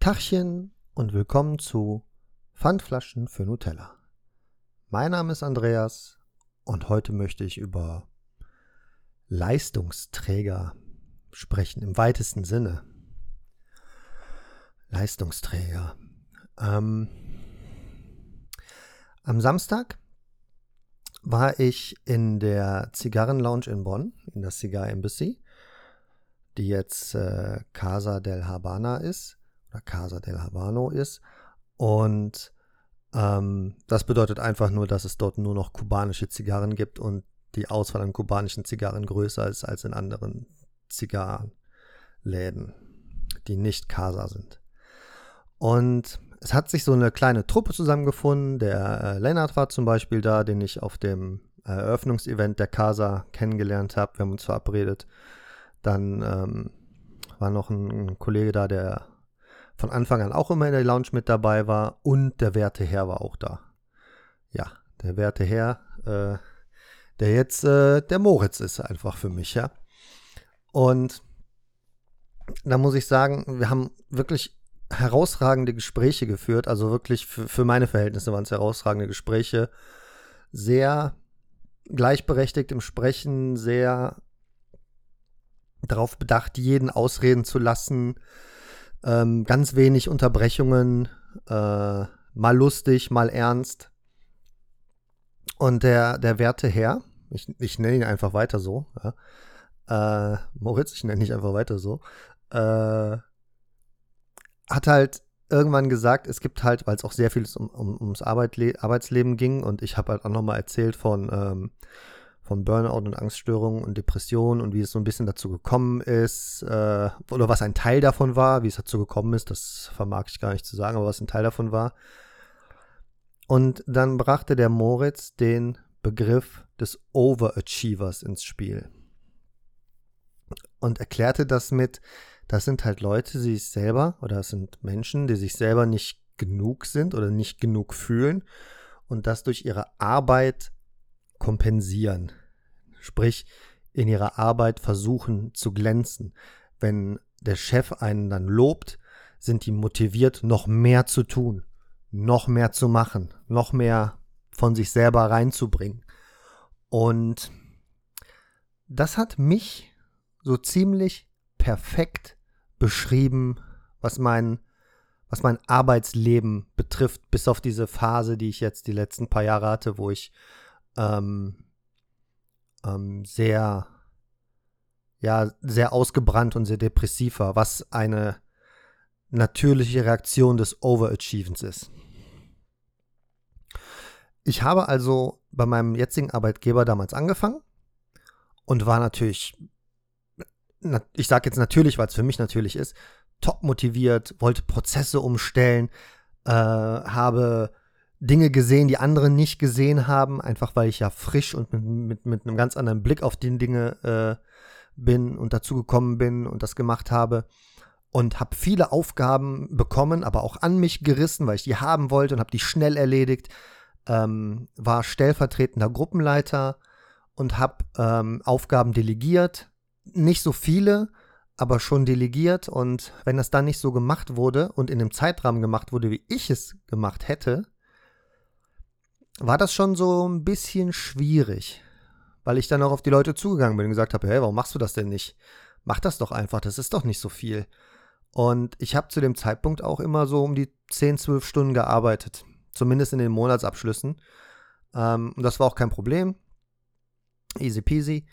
Tachchen und willkommen zu Pfandflaschen für Nutella. Mein Name ist Andreas und heute möchte ich über Leistungsträger sprechen im weitesten Sinne. Leistungsträger. Ähm, am Samstag war ich in der Zigarrenlounge in Bonn, in der Cigar Embassy, die jetzt äh, Casa del Habana ist oder Casa del Habano ist. Und ähm, das bedeutet einfach nur, dass es dort nur noch kubanische Zigarren gibt und die Auswahl an kubanischen Zigarren größer ist als in anderen Zigarrenläden, die nicht Casa sind. Und es hat sich so eine kleine Truppe zusammengefunden. Der äh, Lennart war zum Beispiel da, den ich auf dem Eröffnungsevent der Casa kennengelernt habe. Wir haben uns verabredet. Dann ähm, war noch ein, ein, Kollege da, der von Anfang an auch immer in der Lounge mit dabei war. Und der werte Herr war auch da. Ja, der werte Herr, äh, der jetzt äh, der Moritz ist einfach für mich, ja. Und da muss ich sagen, wir haben wirklich herausragende Gespräche geführt. Also wirklich für, für meine Verhältnisse waren es herausragende Gespräche. Sehr gleichberechtigt im Sprechen, sehr darauf bedacht, jeden ausreden zu lassen. Ähm, ganz wenig Unterbrechungen, äh, mal lustig, mal ernst. Und der, der werte Herr, ich, ich nenne ihn einfach weiter so, ja, äh, Moritz, ich nenne ihn einfach weiter so, äh, hat halt irgendwann gesagt, es gibt halt, weil es auch sehr viel um, um, ums Arbeitle Arbeitsleben ging und ich habe halt auch nochmal erzählt von, ähm, von Burnout und Angststörungen und Depressionen und wie es so ein bisschen dazu gekommen ist äh, oder was ein Teil davon war, wie es dazu gekommen ist, das vermag ich gar nicht zu sagen, aber was ein Teil davon war. Und dann brachte der Moritz den Begriff des Overachievers ins Spiel und erklärte das mit, das sind halt Leute, die sich selber, oder das sind Menschen, die sich selber nicht genug sind oder nicht genug fühlen und das durch ihre Arbeit kompensieren. Sprich, in ihrer Arbeit versuchen zu glänzen. Wenn der Chef einen dann lobt, sind die motiviert, noch mehr zu tun, noch mehr zu machen, noch mehr von sich selber reinzubringen. Und das hat mich so ziemlich perfekt beschrieben, was mein, was mein Arbeitsleben betrifft, bis auf diese Phase, die ich jetzt die letzten paar Jahre hatte, wo ich ähm, ähm, sehr, ja, sehr ausgebrannt und sehr depressiv war, was eine natürliche Reaktion des Overachievens ist. Ich habe also bei meinem jetzigen Arbeitgeber damals angefangen und war natürlich ich sage jetzt natürlich, weil es für mich natürlich ist, top motiviert, wollte Prozesse umstellen, äh, habe Dinge gesehen, die andere nicht gesehen haben, einfach weil ich ja frisch und mit, mit, mit einem ganz anderen Blick auf die Dinge äh, bin und dazu gekommen bin und das gemacht habe. Und habe viele Aufgaben bekommen, aber auch an mich gerissen, weil ich die haben wollte und habe die schnell erledigt. Ähm, war stellvertretender Gruppenleiter und habe ähm, Aufgaben delegiert, nicht so viele, aber schon delegiert. Und wenn das dann nicht so gemacht wurde und in dem Zeitrahmen gemacht wurde, wie ich es gemacht hätte, war das schon so ein bisschen schwierig. Weil ich dann auch auf die Leute zugegangen bin und gesagt habe, hey, warum machst du das denn nicht? Mach das doch einfach, das ist doch nicht so viel. Und ich habe zu dem Zeitpunkt auch immer so um die 10, 12 Stunden gearbeitet. Zumindest in den Monatsabschlüssen. Ähm, und das war auch kein Problem. Easy peasy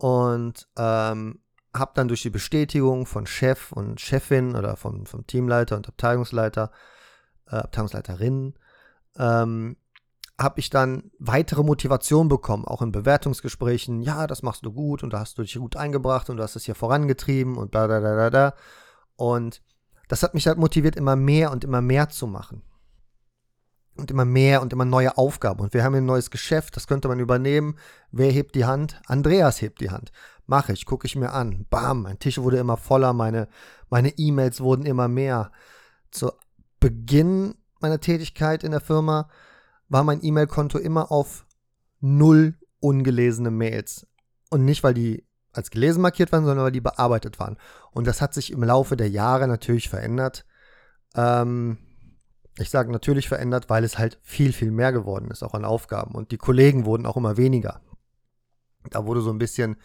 und ähm, habe dann durch die Bestätigung von Chef und Chefin oder vom, vom Teamleiter und Abteilungsleiter, äh, Abteilungsleiterin, ähm, habe ich dann weitere Motivation bekommen, auch in Bewertungsgesprächen. Ja, das machst du gut und da hast du dich gut eingebracht und du hast es hier vorangetrieben und bla bla bla bla. bla. Und das hat mich halt motiviert, immer mehr und immer mehr zu machen und immer mehr und immer neue Aufgaben. Und wir haben ein neues Geschäft, das könnte man übernehmen. Wer hebt die Hand? Andreas hebt die Hand. Mache ich, gucke ich mir an. Bam, mein Tisch wurde immer voller, meine meine E-Mails wurden immer mehr. Zu Beginn meiner Tätigkeit in der Firma war mein E-Mail-Konto immer auf null ungelesene Mails. Und nicht, weil die als gelesen markiert waren, sondern weil die bearbeitet waren. Und das hat sich im Laufe der Jahre natürlich verändert. Ähm, ich sage natürlich verändert, weil es halt viel, viel mehr geworden ist, auch an Aufgaben. Und die Kollegen wurden auch immer weniger. Da wurde so ein bisschen,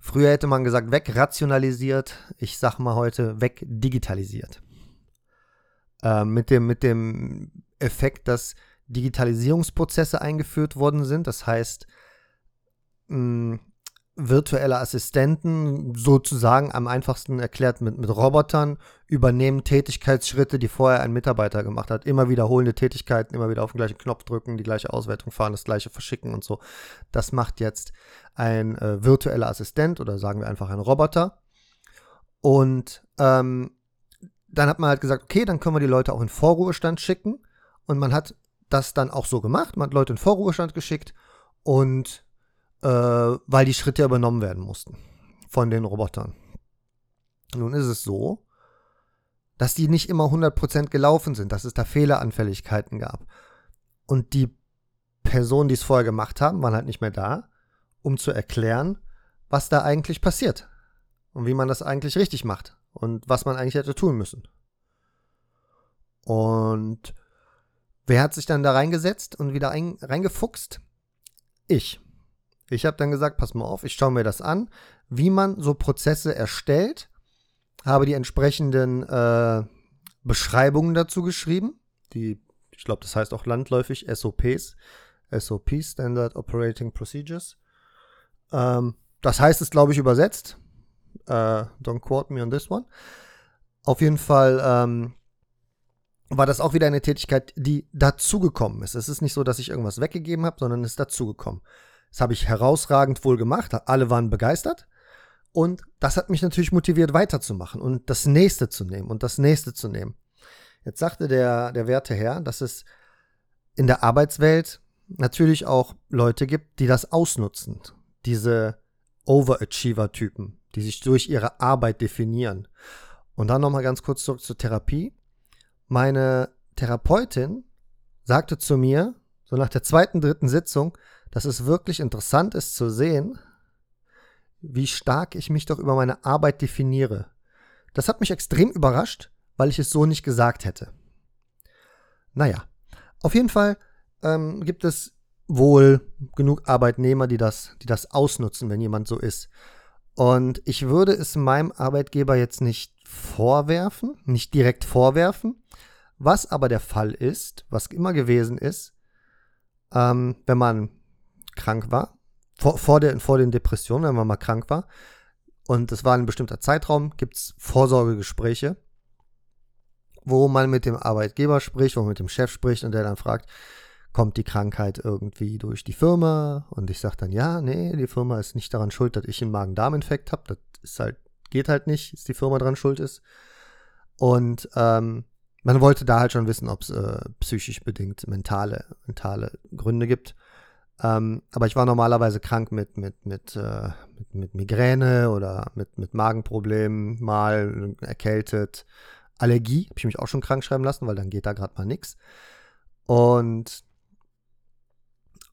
früher hätte man gesagt, wegrationalisiert. Ich sag mal heute, wegdigitalisiert. Ähm, mit, dem, mit dem Effekt, dass Digitalisierungsprozesse eingeführt worden sind. Das heißt, mh, virtuelle Assistenten, sozusagen am einfachsten erklärt mit, mit Robotern, übernehmen Tätigkeitsschritte, die vorher ein Mitarbeiter gemacht hat. Immer wiederholende Tätigkeiten, immer wieder auf den gleichen Knopf drücken, die gleiche Auswertung fahren, das gleiche verschicken und so. Das macht jetzt ein äh, virtueller Assistent oder sagen wir einfach ein Roboter. Und ähm, dann hat man halt gesagt, okay, dann können wir die Leute auch in Vorruhestand schicken. Und man hat das dann auch so gemacht. Man hat Leute in Vorruhestand geschickt und äh, weil die Schritte übernommen werden mussten von den Robotern. Nun ist es so, dass die nicht immer 100% gelaufen sind, dass es da Fehleranfälligkeiten gab. Und die Personen, die es vorher gemacht haben, waren halt nicht mehr da, um zu erklären, was da eigentlich passiert und wie man das eigentlich richtig macht und was man eigentlich hätte tun müssen. Und wer hat sich dann da reingesetzt und wieder ein, reingefuchst? Ich. Ich habe dann gesagt, pass mal auf, ich schaue mir das an, wie man so Prozesse erstellt, habe die entsprechenden äh, Beschreibungen dazu geschrieben, die, ich glaube, das heißt auch landläufig SOPs, SOP, Standard Operating Procedures. Ähm, das heißt es, glaube ich, übersetzt. Äh, don't quote me on this one. Auf jeden Fall ähm, war das auch wieder eine Tätigkeit, die dazugekommen ist. Es ist nicht so, dass ich irgendwas weggegeben habe, sondern es ist dazugekommen. Das habe ich herausragend wohl gemacht. Alle waren begeistert. Und das hat mich natürlich motiviert, weiterzumachen und das nächste zu nehmen und das nächste zu nehmen. Jetzt sagte der, der werte Herr, dass es in der Arbeitswelt natürlich auch Leute gibt, die das ausnutzen. Diese Overachiever-Typen, die sich durch ihre Arbeit definieren. Und dann nochmal ganz kurz zurück zur Therapie. Meine Therapeutin sagte zu mir, so nach der zweiten, dritten Sitzung, dass es wirklich interessant ist zu sehen, wie stark ich mich doch über meine Arbeit definiere. Das hat mich extrem überrascht, weil ich es so nicht gesagt hätte. Naja, auf jeden Fall ähm, gibt es wohl genug Arbeitnehmer, die das, die das ausnutzen, wenn jemand so ist. Und ich würde es meinem Arbeitgeber jetzt nicht vorwerfen, nicht direkt vorwerfen. Was aber der Fall ist, was immer gewesen ist, ähm, wenn man krank war, vor, vor, der, vor den Depressionen, wenn man mal krank war, und es war ein bestimmter Zeitraum, gibt es Vorsorgegespräche, wo man mit dem Arbeitgeber spricht, wo man mit dem Chef spricht und der dann fragt, kommt die Krankheit irgendwie durch die Firma? Und ich sage dann, ja, nee, die Firma ist nicht daran schuld, dass ich einen Magen-Darm-Infekt habe. Das ist halt, geht halt nicht, dass die Firma daran schuld ist. Und ähm, man wollte da halt schon wissen, ob es äh, psychisch bedingt mentale, mentale Gründe gibt. Ähm, aber ich war normalerweise krank mit, mit, mit, äh, mit, mit, Migräne oder mit, mit Magenproblemen, mal erkältet. Allergie habe ich mich auch schon krank schreiben lassen, weil dann geht da gerade mal nichts. Und,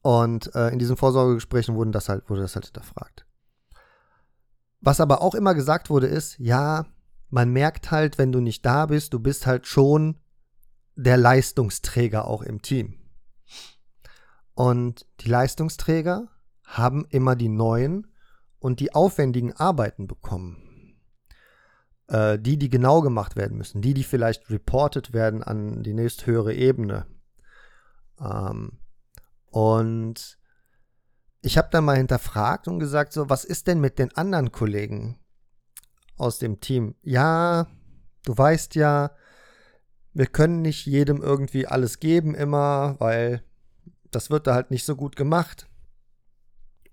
und äh, in diesen Vorsorgegesprächen wurden das halt, wurde das halt hinterfragt. Was aber auch immer gesagt wurde, ist, ja, man merkt halt, wenn du nicht da bist, du bist halt schon der Leistungsträger auch im Team. Und die Leistungsträger haben immer die neuen und die aufwendigen Arbeiten bekommen. Äh, die, die genau gemacht werden müssen, die, die vielleicht reported werden an die nächsthöhere Ebene. Ähm, und ich habe dann mal hinterfragt und gesagt, so, was ist denn mit den anderen Kollegen aus dem Team? Ja, du weißt ja, wir können nicht jedem irgendwie alles geben immer, weil das wird da halt nicht so gut gemacht.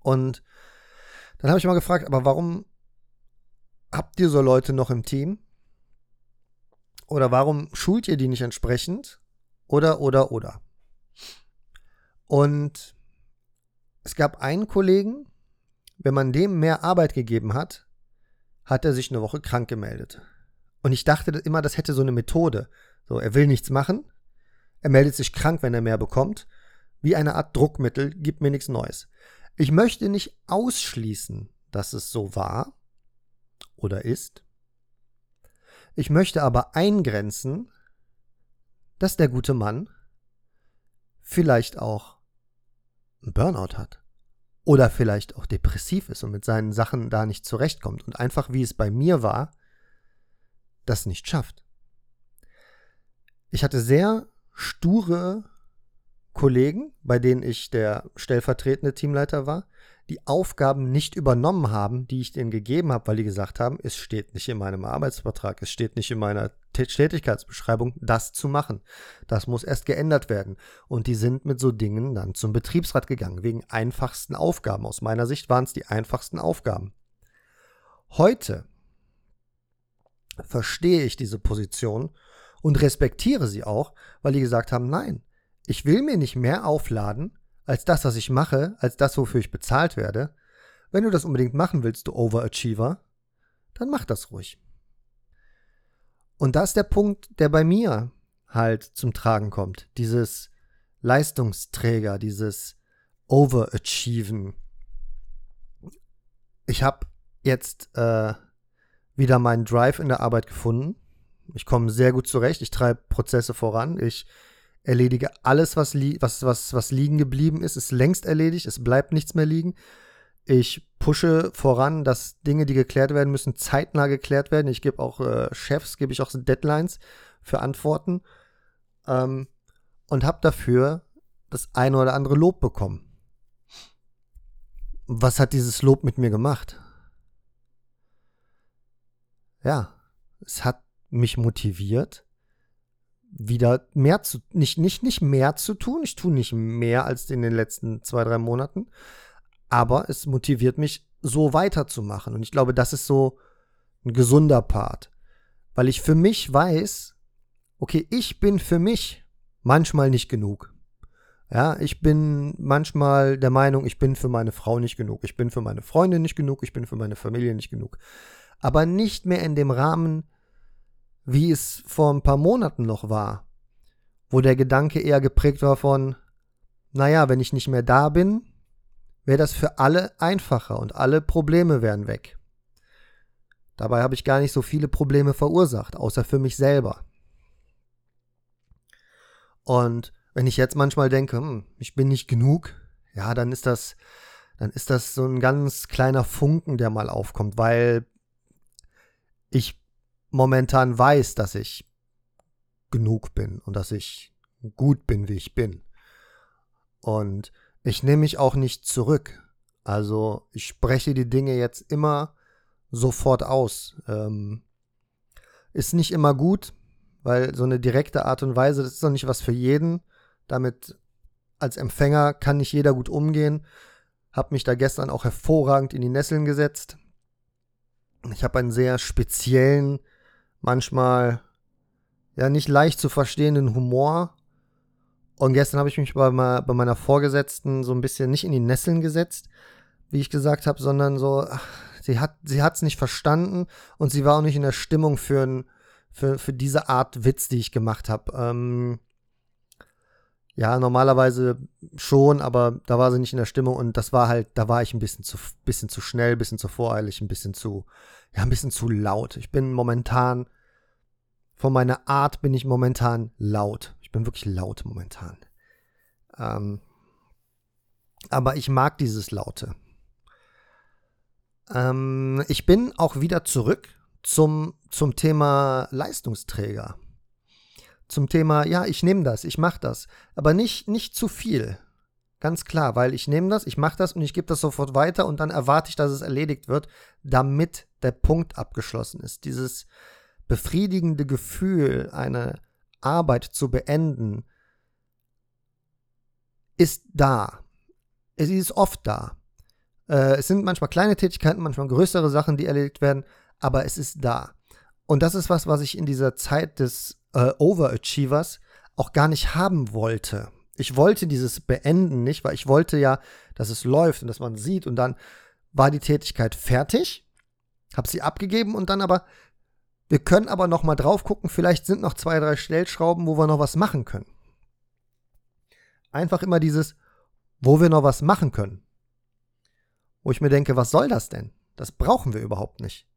Und dann habe ich mal gefragt, aber warum habt ihr so Leute noch im Team? Oder warum schult ihr die nicht entsprechend? Oder, oder, oder. Und es gab einen Kollegen, wenn man dem mehr Arbeit gegeben hat, hat er sich eine Woche krank gemeldet. Und ich dachte immer, das hätte so eine Methode. So, er will nichts machen, er meldet sich krank, wenn er mehr bekommt wie eine Art Druckmittel, gibt mir nichts Neues. Ich möchte nicht ausschließen, dass es so war oder ist. Ich möchte aber eingrenzen, dass der gute Mann vielleicht auch einen Burnout hat. Oder vielleicht auch depressiv ist und mit seinen Sachen da nicht zurechtkommt und einfach, wie es bei mir war, das nicht schafft. Ich hatte sehr sture Kollegen, bei denen ich der stellvertretende Teamleiter war, die Aufgaben nicht übernommen haben, die ich denen gegeben habe, weil die gesagt haben, es steht nicht in meinem Arbeitsvertrag, es steht nicht in meiner Tätigkeitsbeschreibung, das zu machen. Das muss erst geändert werden. Und die sind mit so Dingen dann zum Betriebsrat gegangen, wegen einfachsten Aufgaben. Aus meiner Sicht waren es die einfachsten Aufgaben. Heute verstehe ich diese Position und respektiere sie auch, weil die gesagt haben, nein, ich will mir nicht mehr aufladen, als das, was ich mache, als das, wofür ich bezahlt werde. Wenn du das unbedingt machen willst, du Overachiever, dann mach das ruhig. Und das ist der Punkt, der bei mir halt zum Tragen kommt. Dieses Leistungsträger, dieses Overachieven. Ich habe jetzt äh, wieder meinen Drive in der Arbeit gefunden. Ich komme sehr gut zurecht. Ich treibe Prozesse voran. Ich erledige alles, was, was, was, was liegen geblieben ist, ist längst erledigt, es bleibt nichts mehr liegen. Ich pushe voran, dass Dinge, die geklärt werden müssen, zeitnah geklärt werden. Ich gebe auch äh, Chefs, gebe ich auch Deadlines für Antworten ähm, und habe dafür das eine oder andere Lob bekommen. Was hat dieses Lob mit mir gemacht? Ja, es hat mich motiviert, wieder mehr zu, nicht, nicht, nicht mehr zu tun. Ich tue nicht mehr als in den letzten zwei, drei Monaten. Aber es motiviert mich, so weiterzumachen. Und ich glaube, das ist so ein gesunder Part. Weil ich für mich weiß, okay, ich bin für mich manchmal nicht genug. Ja, ich bin manchmal der Meinung, ich bin für meine Frau nicht genug. Ich bin für meine Freunde nicht genug. Ich bin für meine Familie nicht genug. Aber nicht mehr in dem Rahmen, wie es vor ein paar Monaten noch war, wo der Gedanke eher geprägt war von, naja, wenn ich nicht mehr da bin, wäre das für alle einfacher und alle Probleme wären weg. Dabei habe ich gar nicht so viele Probleme verursacht, außer für mich selber. Und wenn ich jetzt manchmal denke, hm, ich bin nicht genug, ja, dann ist das, dann ist das so ein ganz kleiner Funken, der mal aufkommt, weil ich momentan weiß, dass ich genug bin und dass ich gut bin, wie ich bin. Und ich nehme mich auch nicht zurück. Also ich spreche die Dinge jetzt immer sofort aus. Ähm, ist nicht immer gut, weil so eine direkte Art und Weise, das ist doch nicht was für jeden. Damit als Empfänger kann nicht jeder gut umgehen. Hab mich da gestern auch hervorragend in die Nesseln gesetzt. Ich habe einen sehr speziellen manchmal ja nicht leicht zu verstehenden Humor. Und gestern habe ich mich bei, bei, meiner Vorgesetzten so ein bisschen nicht in die Nesseln gesetzt, wie ich gesagt habe, sondern so, ach, sie hat sie es nicht verstanden und sie war auch nicht in der Stimmung für, ein, für, für diese Art Witz, die ich gemacht habe. Ähm, ja, normalerweise schon, aber da war sie nicht in der Stimmung und das war halt, da war ich ein bisschen zu, bisschen zu schnell, ein bisschen zu voreilig, ein bisschen zu, ja, ein bisschen zu laut. Ich bin momentan, von meiner Art bin ich momentan laut. Bin wirklich laut momentan. Ähm, aber ich mag dieses Laute. Ähm, ich bin auch wieder zurück zum, zum Thema Leistungsträger. Zum Thema, ja, ich nehme das, ich mache das. Aber nicht, nicht zu viel. Ganz klar, weil ich nehme das, ich mache das und ich gebe das sofort weiter und dann erwarte ich, dass es erledigt wird, damit der Punkt abgeschlossen ist. Dieses befriedigende Gefühl, eine Arbeit zu beenden, ist da. Es ist oft da. Äh, es sind manchmal kleine Tätigkeiten, manchmal größere Sachen, die erledigt werden, aber es ist da. Und das ist was, was ich in dieser Zeit des äh, Overachievers auch gar nicht haben wollte. Ich wollte dieses Beenden nicht, weil ich wollte ja, dass es läuft und dass man sieht und dann war die Tätigkeit fertig, habe sie abgegeben und dann aber, wir können aber noch mal drauf gucken, vielleicht sind noch zwei, drei Stellschrauben, wo wir noch was machen können. Einfach immer dieses, wo wir noch was machen können. Wo ich mir denke, was soll das denn? Das brauchen wir überhaupt nicht.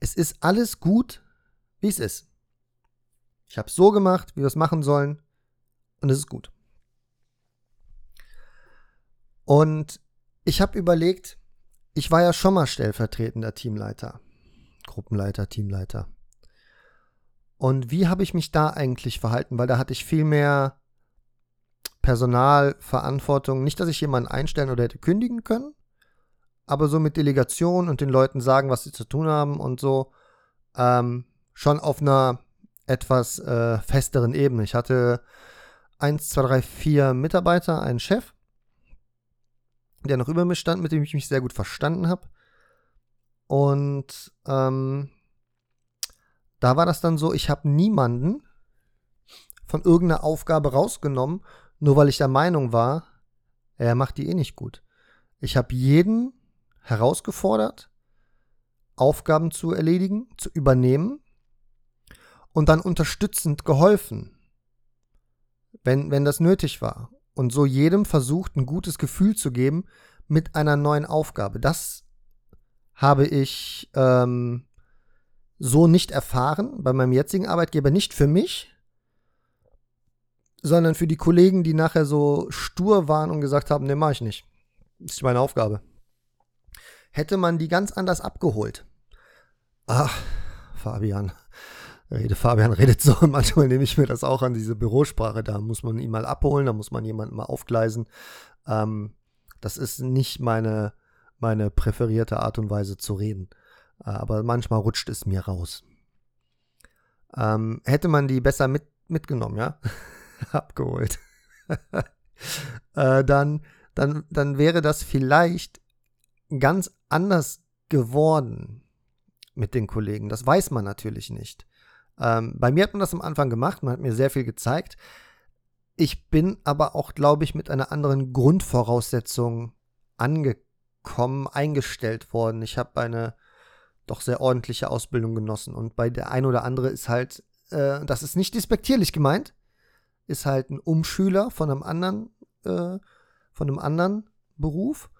Es ist alles gut, wie es ist. Ich habe es so gemacht, wie wir es machen sollen, und es ist gut. Und ich habe überlegt, ich war ja schon mal stellvertretender Teamleiter, Gruppenleiter, Teamleiter. Und wie habe ich mich da eigentlich verhalten? Weil da hatte ich viel mehr Personalverantwortung. Nicht, dass ich jemanden einstellen oder hätte kündigen können, aber so mit Delegation und den Leuten sagen, was sie zu tun haben und so, ähm, schon auf einer etwas äh, festeren Ebene. Ich hatte eins, zwei, drei, vier Mitarbeiter, einen Chef, der noch über mir stand, mit dem ich mich sehr gut verstanden habe. Und ähm, da war das dann so, ich habe niemanden von irgendeiner Aufgabe rausgenommen, nur weil ich der Meinung war, er macht die eh nicht gut. Ich habe jeden herausgefordert, Aufgaben zu erledigen, zu übernehmen und dann unterstützend geholfen, wenn, wenn das nötig war. Und so jedem versucht, ein gutes Gefühl zu geben mit einer neuen Aufgabe. Das habe ich ähm, so nicht erfahren bei meinem jetzigen Arbeitgeber, nicht für mich, sondern für die Kollegen, die nachher so stur waren und gesagt haben, nee, mach ich nicht. Das ist meine Aufgabe. Hätte man die ganz anders abgeholt. Ach, Fabian. Rede, Fabian redet so manchmal nehme ich mir das auch an diese Bürosprache. Da muss man ihn mal abholen, da muss man jemanden mal aufgleisen. Ähm, das ist nicht meine, meine präferierte Art und Weise zu reden. Äh, aber manchmal rutscht es mir raus. Ähm, hätte man die besser mit, mitgenommen, ja? Abgeholt. äh, dann, dann, dann wäre das vielleicht ganz anders geworden mit den Kollegen. Das weiß man natürlich nicht. Ähm, bei mir hat man das am Anfang gemacht, man hat mir sehr viel gezeigt. Ich bin aber auch, glaube ich, mit einer anderen Grundvoraussetzung angekommen, eingestellt worden. Ich habe eine doch sehr ordentliche Ausbildung genossen. Und bei der ein oder andere ist halt, äh, das ist nicht despektierlich gemeint, ist halt ein Umschüler von einem anderen, äh, von einem anderen Beruf.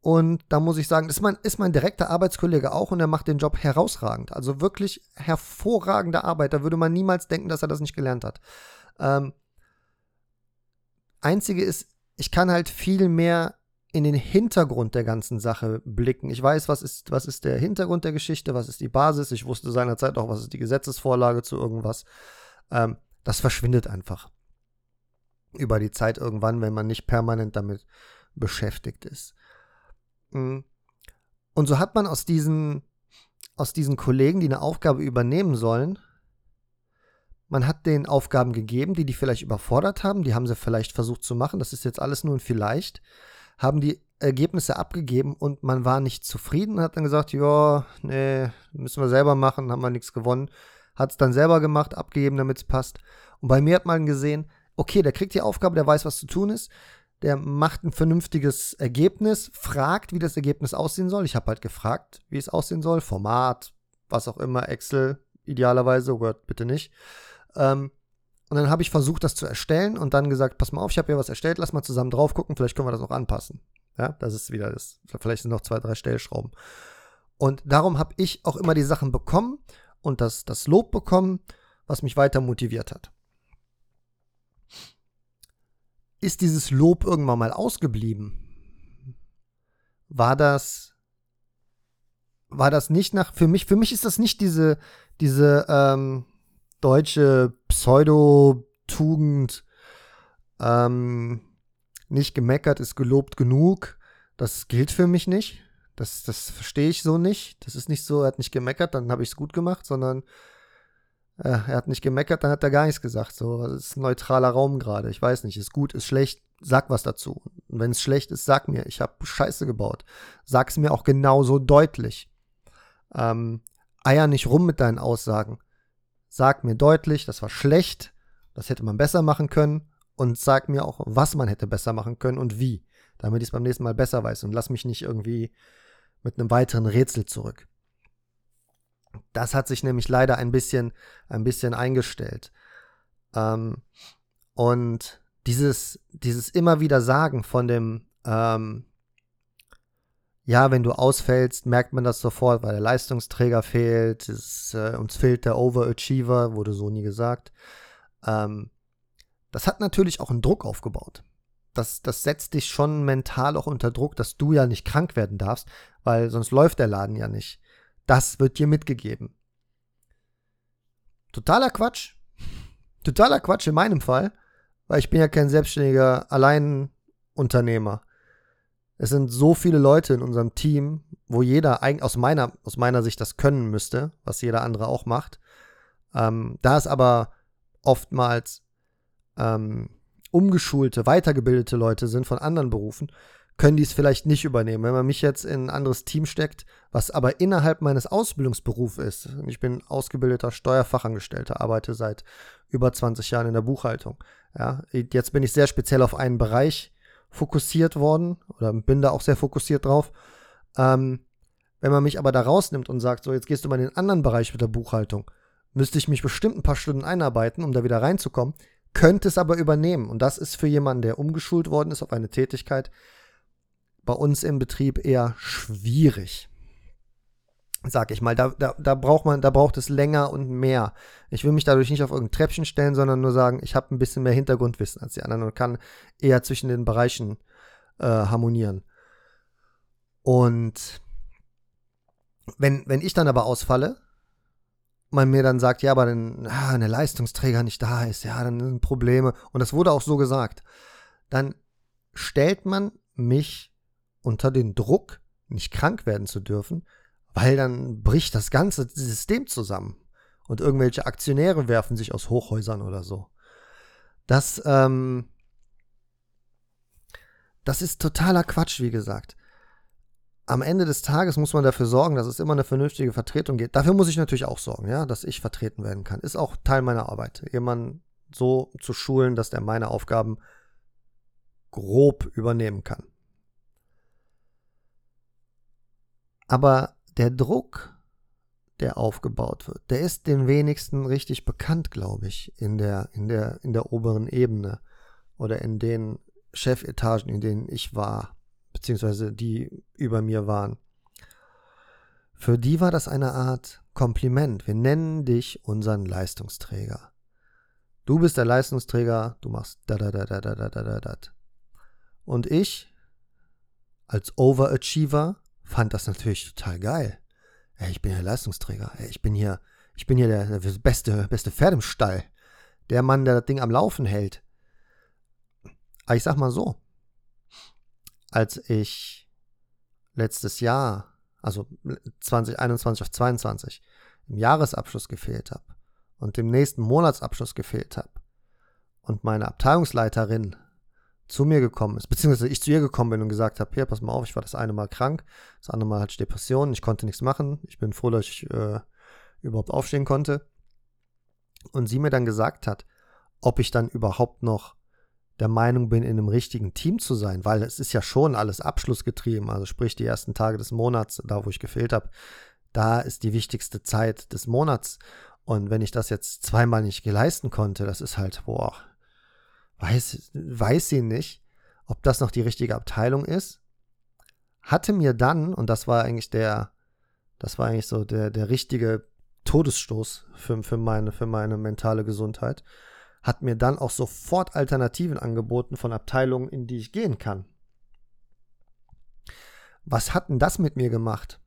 Und da muss ich sagen, ist mein, ist mein direkter Arbeitskollege auch und er macht den Job herausragend. Also wirklich hervorragende Arbeit. Da würde man niemals denken, dass er das nicht gelernt hat. Ähm, einzige ist, ich kann halt viel mehr in den Hintergrund der ganzen Sache blicken. Ich weiß, was ist, was ist der Hintergrund der Geschichte, was ist die Basis. Ich wusste seinerzeit auch, was ist die Gesetzesvorlage zu irgendwas. Ähm, das verschwindet einfach. Über die Zeit irgendwann, wenn man nicht permanent damit beschäftigt ist. Mm. Und so hat man aus diesen, aus diesen Kollegen, die eine Aufgabe übernehmen sollen, man hat den Aufgaben gegeben, die die vielleicht überfordert haben, die haben sie vielleicht versucht zu machen, das ist jetzt alles nur ein vielleicht haben die Ergebnisse abgegeben und man war nicht zufrieden, hat dann gesagt, ja, nee, müssen wir selber machen, haben wir nichts gewonnen. Hat es dann selber gemacht, abgegeben, damit es passt. Und bei mir hat man gesehen, okay, der kriegt die Aufgabe, der weiß, was zu tun ist, der macht ein vernünftiges Ergebnis, fragt, wie das Ergebnis aussehen soll. Ich habe halt gefragt, wie es aussehen soll, Format, was auch immer, Excel, idealerweise, Word bitte nicht. Ähm, und dann habe ich versucht, das zu erstellen und dann gesagt, pass mal auf, ich habe hier was erstellt, lass mal zusammen drauf gucken, vielleicht können wir das noch anpassen. Ja, das ist wieder das. Vielleicht sind noch zwei, drei Stellschrauben. Und darum habe ich auch immer die Sachen bekommen und das, das Lob bekommen, was mich weiter motiviert hat. Ist dieses Lob irgendwann mal ausgeblieben? War das, war das nicht nach, für mich, für mich ist das nicht diese, diese, ähm, deutsche Pseudo-Tugend ähm, nicht gemeckert ist gelobt genug. Das gilt für mich nicht. Das, das verstehe ich so nicht. Das ist nicht so, er hat nicht gemeckert, dann habe ich es gut gemacht, sondern äh, er hat nicht gemeckert, dann hat er gar nichts gesagt. So, das ist ein neutraler Raum gerade. Ich weiß nicht, ist gut, ist schlecht, sag was dazu. Und wenn es schlecht ist, sag mir, ich habe Scheiße gebaut. Sag's mir auch genauso deutlich. Ähm, eier nicht rum mit deinen Aussagen. Sag mir deutlich, das war schlecht, das hätte man besser machen können und sag mir auch, was man hätte besser machen können und wie, damit ich es beim nächsten Mal besser weiß und lass mich nicht irgendwie mit einem weiteren Rätsel zurück. Das hat sich nämlich leider ein bisschen, ein bisschen eingestellt. Ähm, und dieses, dieses immer wieder Sagen von dem, ähm, ja, wenn du ausfällst, merkt man das sofort, weil der Leistungsträger fehlt. Es, äh, uns fehlt der Overachiever, wurde so nie gesagt. Ähm, das hat natürlich auch einen Druck aufgebaut. Das, das setzt dich schon mental auch unter Druck, dass du ja nicht krank werden darfst, weil sonst läuft der Laden ja nicht. Das wird dir mitgegeben. Totaler Quatsch. Totaler Quatsch in meinem Fall, weil ich bin ja kein selbstständiger Alleinunternehmer. Es sind so viele Leute in unserem Team, wo jeder eigentlich aus meiner, aus meiner Sicht das können müsste, was jeder andere auch macht. Ähm, da es aber oftmals ähm, umgeschulte, weitergebildete Leute sind von anderen Berufen, können die es vielleicht nicht übernehmen. Wenn man mich jetzt in ein anderes Team steckt, was aber innerhalb meines Ausbildungsberufs ist, ich bin ausgebildeter Steuerfachangestellter, arbeite seit über 20 Jahren in der Buchhaltung. Ja, jetzt bin ich sehr speziell auf einen Bereich fokussiert worden oder bin da auch sehr fokussiert drauf. Ähm, wenn man mich aber da rausnimmt und sagt, so jetzt gehst du mal in den anderen Bereich mit der Buchhaltung, müsste ich mich bestimmt ein paar Stunden einarbeiten, um da wieder reinzukommen, könnte es aber übernehmen. Und das ist für jemanden, der umgeschult worden ist auf eine Tätigkeit, bei uns im Betrieb eher schwierig sag ich mal. Da, da, da braucht man, da braucht es länger und mehr. Ich will mich dadurch nicht auf irgendein Treppchen stellen, sondern nur sagen, ich habe ein bisschen mehr Hintergrundwissen als die anderen und kann eher zwischen den Bereichen äh, harmonieren. Und wenn, wenn ich dann aber ausfalle, man mir dann sagt, ja, aber wenn ah, eine Leistungsträger nicht da ist, ja, dann sind Probleme. Und das wurde auch so gesagt. Dann stellt man mich unter den Druck, nicht krank werden zu dürfen, weil dann bricht das ganze System zusammen und irgendwelche Aktionäre werfen sich aus Hochhäusern oder so. Das, ähm, das ist totaler Quatsch, wie gesagt. Am Ende des Tages muss man dafür sorgen, dass es immer eine vernünftige Vertretung gibt. Dafür muss ich natürlich auch sorgen, ja, dass ich vertreten werden kann. Ist auch Teil meiner Arbeit, jemanden so zu schulen, dass der meine Aufgaben grob übernehmen kann. Aber der Druck, der aufgebaut wird, der ist den wenigsten richtig bekannt, glaube ich, in der, in der, in der oberen Ebene oder in den Chefetagen, in denen ich war, beziehungsweise die über mir waren. Für die war das eine Art Kompliment. Wir nennen dich unseren Leistungsträger. Du bist der Leistungsträger, du machst da da da da da da da da. Und ich als Overachiever fand das natürlich total geil. Ey, ich bin ja Leistungsträger. Ey, ich bin hier, ich bin hier der, der beste, beste Pferd im Stall. Der Mann, der das Ding am Laufen hält. Aber ich sag mal so, als ich letztes Jahr, also 2021 auf 22, im Jahresabschluss gefehlt habe und dem nächsten Monatsabschluss gefehlt habe und meine Abteilungsleiterin zu mir gekommen ist, beziehungsweise ich zu ihr gekommen bin und gesagt habe, hier, pass mal auf, ich war das eine Mal krank, das andere Mal hatte ich Depressionen, ich konnte nichts machen, ich bin froh, dass ich äh, überhaupt aufstehen konnte. Und sie mir dann gesagt hat, ob ich dann überhaupt noch der Meinung bin, in einem richtigen Team zu sein, weil es ist ja schon alles abschlussgetrieben, also sprich die ersten Tage des Monats, da wo ich gefehlt habe, da ist die wichtigste Zeit des Monats. Und wenn ich das jetzt zweimal nicht leisten konnte, das ist halt, boah, weiß, weiß sie nicht, ob das noch die richtige Abteilung ist. Hatte mir dann, und das war eigentlich der, das war eigentlich so der, der richtige Todesstoß für, für, meine, für meine mentale Gesundheit, hat mir dann auch sofort Alternativen angeboten von Abteilungen, in die ich gehen kann. Was hat denn das mit mir gemacht?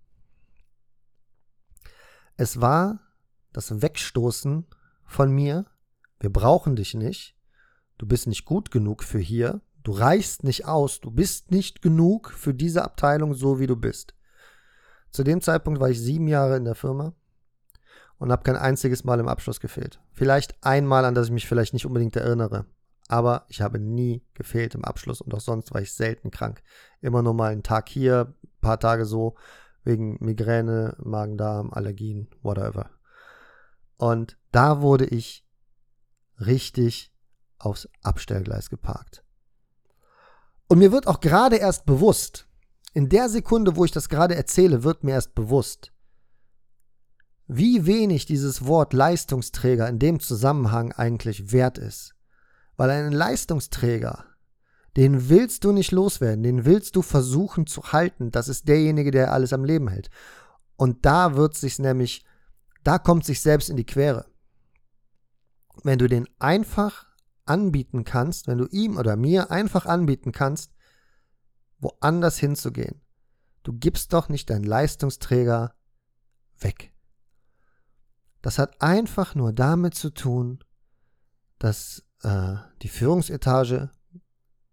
Es war das Wegstoßen von mir, wir brauchen dich nicht, du bist nicht gut genug für hier, du reichst nicht aus, du bist nicht genug für diese Abteilung so, wie du bist. Zu dem Zeitpunkt war ich sieben Jahre in der Firma und habe kein einziges Mal im Abschluss gefehlt. Vielleicht einmal, an das ich mich vielleicht nicht unbedingt erinnere. Aber ich habe nie gefehlt im Abschluss und auch sonst war ich selten krank. Immer nur mal einen Tag hier, paar Tage so, wegen Migräne, Magen-Darm, Allergien, whatever. Und da wurde ich richtig aufs Abstellgleis geparkt. Und mir wird auch gerade erst bewusst, in der Sekunde, wo ich das gerade erzähle, wird mir erst bewusst, wie wenig dieses Wort Leistungsträger in dem Zusammenhang eigentlich wert ist. Weil ein Leistungsträger, Den willst du nicht loswerden, den willst du versuchen zu halten. Das ist derjenige, der alles am Leben hält. Und da wird sich nämlich, da kommt sich selbst in die Quere. Wenn du den einfach anbieten kannst, wenn du ihm oder mir einfach anbieten kannst, woanders hinzugehen. Du gibst doch nicht deinen Leistungsträger weg. Das hat einfach nur damit zu tun, dass äh, die Führungsetage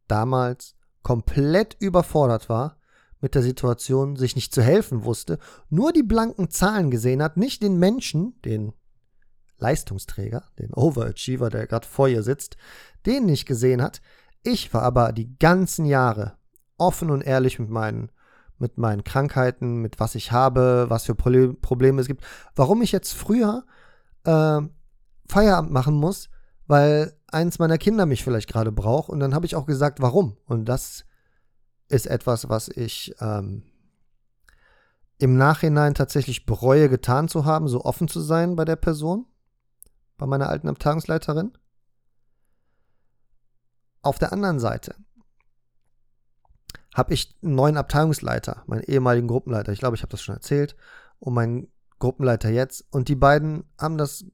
damals komplett überfordert war mit der Situation, sich nicht zu helfen wusste, nur die blanken Zahlen gesehen hat, nicht den Menschen, den Leistungsträger, den Overachiever, der gerade vor ihr sitzt, den nicht gesehen hat. Ich war aber die ganzen Jahre offen und ehrlich mit meinen, mit meinen Krankheiten, mit was ich habe, was für Probleme es gibt. Warum ich jetzt früher äh, Feierabend machen muss, weil eins meiner Kinder mich vielleicht gerade braucht. Und dann habe ich auch gesagt, warum. Und das ist etwas, was ich ähm, im Nachhinein tatsächlich bereue, getan zu haben, so offen zu sein bei der Person, bei meiner alten Abteilungsleiterin. Auf der anderen Seite habe ich einen neuen Abteilungsleiter, meinen ehemaligen Gruppenleiter. Ich glaube, ich habe das schon erzählt. Und meinen Gruppenleiter jetzt. Und die beiden haben das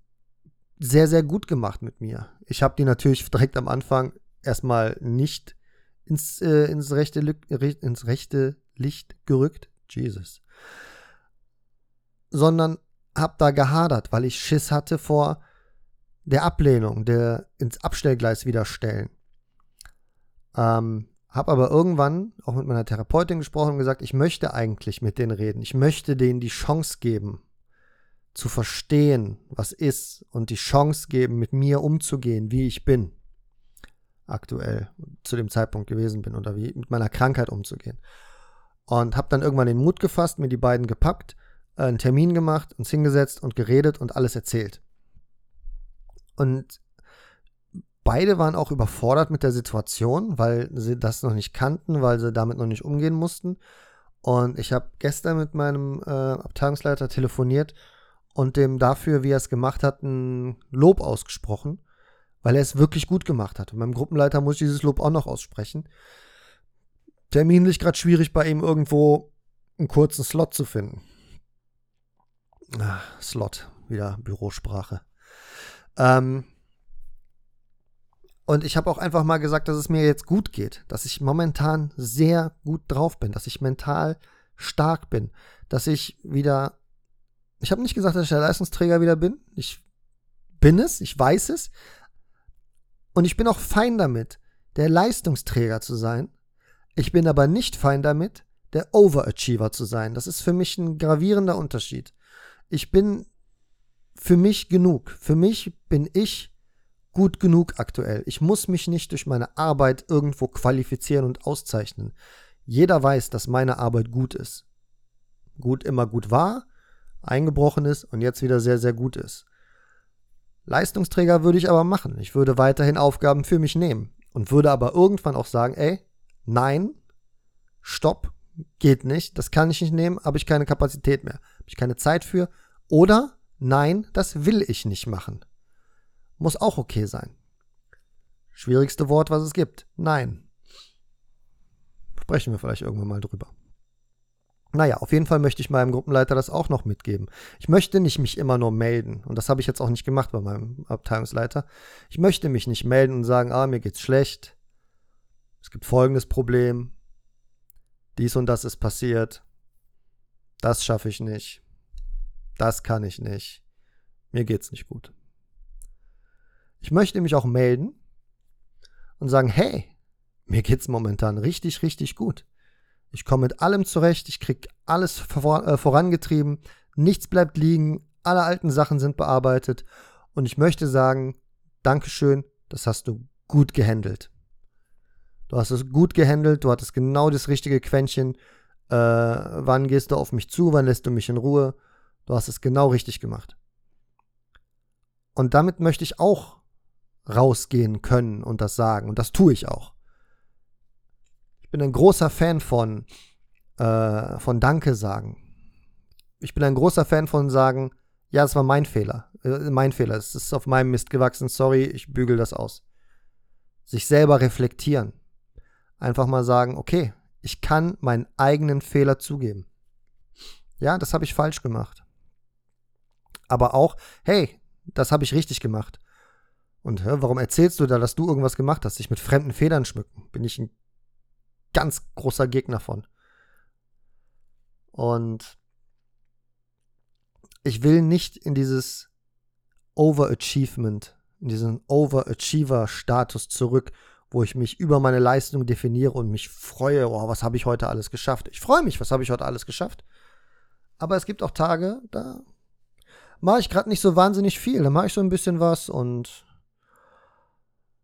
sehr, sehr gut gemacht mit mir. Ich habe die natürlich direkt am Anfang erstmal nicht ins, äh, ins, rechte, ins rechte Licht gerückt. Jesus. Sondern habe da gehadert, weil ich Schiss hatte vor der Ablehnung, der ins Abstellgleis wieder stellen. Ähm, habe aber irgendwann auch mit meiner Therapeutin gesprochen und gesagt, ich möchte eigentlich mit denen reden. Ich möchte denen die Chance geben, zu verstehen, was ist und die Chance geben, mit mir umzugehen, wie ich bin, aktuell zu dem Zeitpunkt gewesen bin oder wie mit meiner Krankheit umzugehen. Und habe dann irgendwann den Mut gefasst, mir die beiden gepackt, äh, einen Termin gemacht, uns hingesetzt und geredet und alles erzählt. Und beide waren auch überfordert mit der Situation, weil sie das noch nicht kannten, weil sie damit noch nicht umgehen mussten. Und ich habe gestern mit meinem äh, Abteilungsleiter telefoniert und dem dafür, wie er es gemacht hat, ein Lob ausgesprochen, weil er es wirklich gut gemacht hat. Und beim Gruppenleiter muss ich dieses Lob auch noch aussprechen. Terminlich gerade schwierig bei ihm irgendwo einen kurzen Slot zu finden. Ah, Slot, wieder Bürosprache. Ähm, und ich habe auch einfach mal gesagt, dass es mir jetzt gut geht, dass ich momentan sehr gut drauf bin, dass ich mental stark bin, dass ich wieder ich habe nicht gesagt, dass ich der Leistungsträger wieder bin. Ich bin es, ich weiß es. Und ich bin auch fein damit, der Leistungsträger zu sein. Ich bin aber nicht fein damit, der Overachiever zu sein. Das ist für mich ein gravierender Unterschied. Ich bin für mich genug. Für mich bin ich gut genug aktuell. Ich muss mich nicht durch meine Arbeit irgendwo qualifizieren und auszeichnen. Jeder weiß, dass meine Arbeit gut ist. Gut immer gut war eingebrochen ist und jetzt wieder sehr, sehr gut ist. Leistungsträger würde ich aber machen. Ich würde weiterhin Aufgaben für mich nehmen und würde aber irgendwann auch sagen, ey, nein, stopp, geht nicht, das kann ich nicht nehmen, habe ich keine Kapazität mehr, habe ich keine Zeit für oder nein, das will ich nicht machen. Muss auch okay sein. Schwierigste Wort, was es gibt. Nein. Sprechen wir vielleicht irgendwann mal drüber. Naja, auf jeden Fall möchte ich meinem Gruppenleiter das auch noch mitgeben. Ich möchte nicht mich immer nur melden. Und das habe ich jetzt auch nicht gemacht bei meinem Abteilungsleiter. Ich möchte mich nicht melden und sagen, ah, mir geht's schlecht. Es gibt folgendes Problem. Dies und das ist passiert. Das schaffe ich nicht. Das kann ich nicht. Mir geht's nicht gut. Ich möchte mich auch melden und sagen, hey, mir geht's momentan richtig, richtig gut. Ich komme mit allem zurecht, ich kriege alles vor, äh, vorangetrieben, nichts bleibt liegen, alle alten Sachen sind bearbeitet und ich möchte sagen, Dankeschön, das hast du gut gehandelt. Du hast es gut gehandelt, du hattest genau das richtige Quäntchen. Äh, wann gehst du auf mich zu, wann lässt du mich in Ruhe? Du hast es genau richtig gemacht. Und damit möchte ich auch rausgehen können und das sagen. Und das tue ich auch. Ich bin ein großer Fan von, äh, von Danke sagen. Ich bin ein großer Fan von sagen, ja, es war mein Fehler. Äh, mein Fehler. Es ist auf meinem Mist gewachsen. Sorry, ich bügel das aus. Sich selber reflektieren. einfach mal sagen, okay, ich kann meinen eigenen Fehler zugeben. Ja, das habe ich falsch gemacht. Aber auch, hey, das habe ich richtig gemacht. Und hä, warum erzählst du da, dass du irgendwas gemacht hast? Sich mit fremden Federn schmücken. Bin ich ein ganz großer Gegner von. Und ich will nicht in dieses Overachievement, in diesen Overachiever-Status zurück, wo ich mich über meine Leistung definiere und mich freue, oh, was habe ich heute alles geschafft. Ich freue mich, was habe ich heute alles geschafft. Aber es gibt auch Tage, da mache ich gerade nicht so wahnsinnig viel. Da mache ich so ein bisschen was und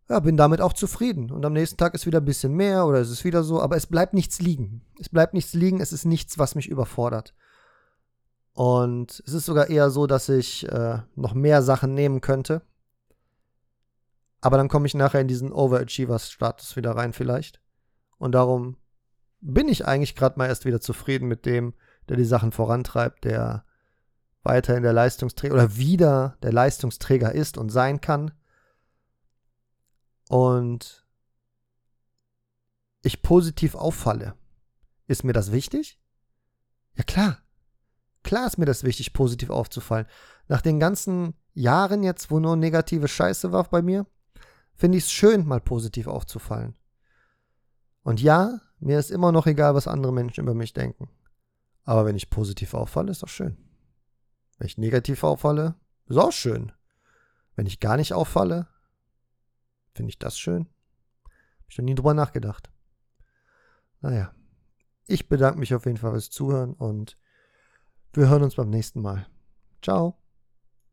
ja, bin damit auch zufrieden. Und am nächsten Tag ist wieder ein bisschen mehr oder ist es wieder so, aber es bleibt nichts liegen. Es bleibt nichts liegen, es ist nichts, was mich überfordert. Und es ist sogar eher so, dass ich äh, noch mehr Sachen nehmen könnte. Aber dann komme ich nachher in diesen Overachievers-Status wieder rein, vielleicht. Und darum bin ich eigentlich gerade mal erst wieder zufrieden mit dem, der die Sachen vorantreibt, der weiter in der Leistungsträger oder wieder der Leistungsträger ist und sein kann. Und ich positiv auffalle. Ist mir das wichtig? Ja klar. Klar ist mir das wichtig, positiv aufzufallen. Nach den ganzen Jahren jetzt, wo nur negative Scheiße war bei mir, finde ich es schön, mal positiv aufzufallen. Und ja, mir ist immer noch egal, was andere Menschen über mich denken. Aber wenn ich positiv auffalle, ist doch schön. Wenn ich negativ auffalle, ist auch schön. Wenn ich gar nicht auffalle, finde ich das schön. Hab ich noch nie drüber nachgedacht. Naja, ich bedanke mich auf jeden Fall fürs Zuhören und wir hören uns beim nächsten Mal. Ciao.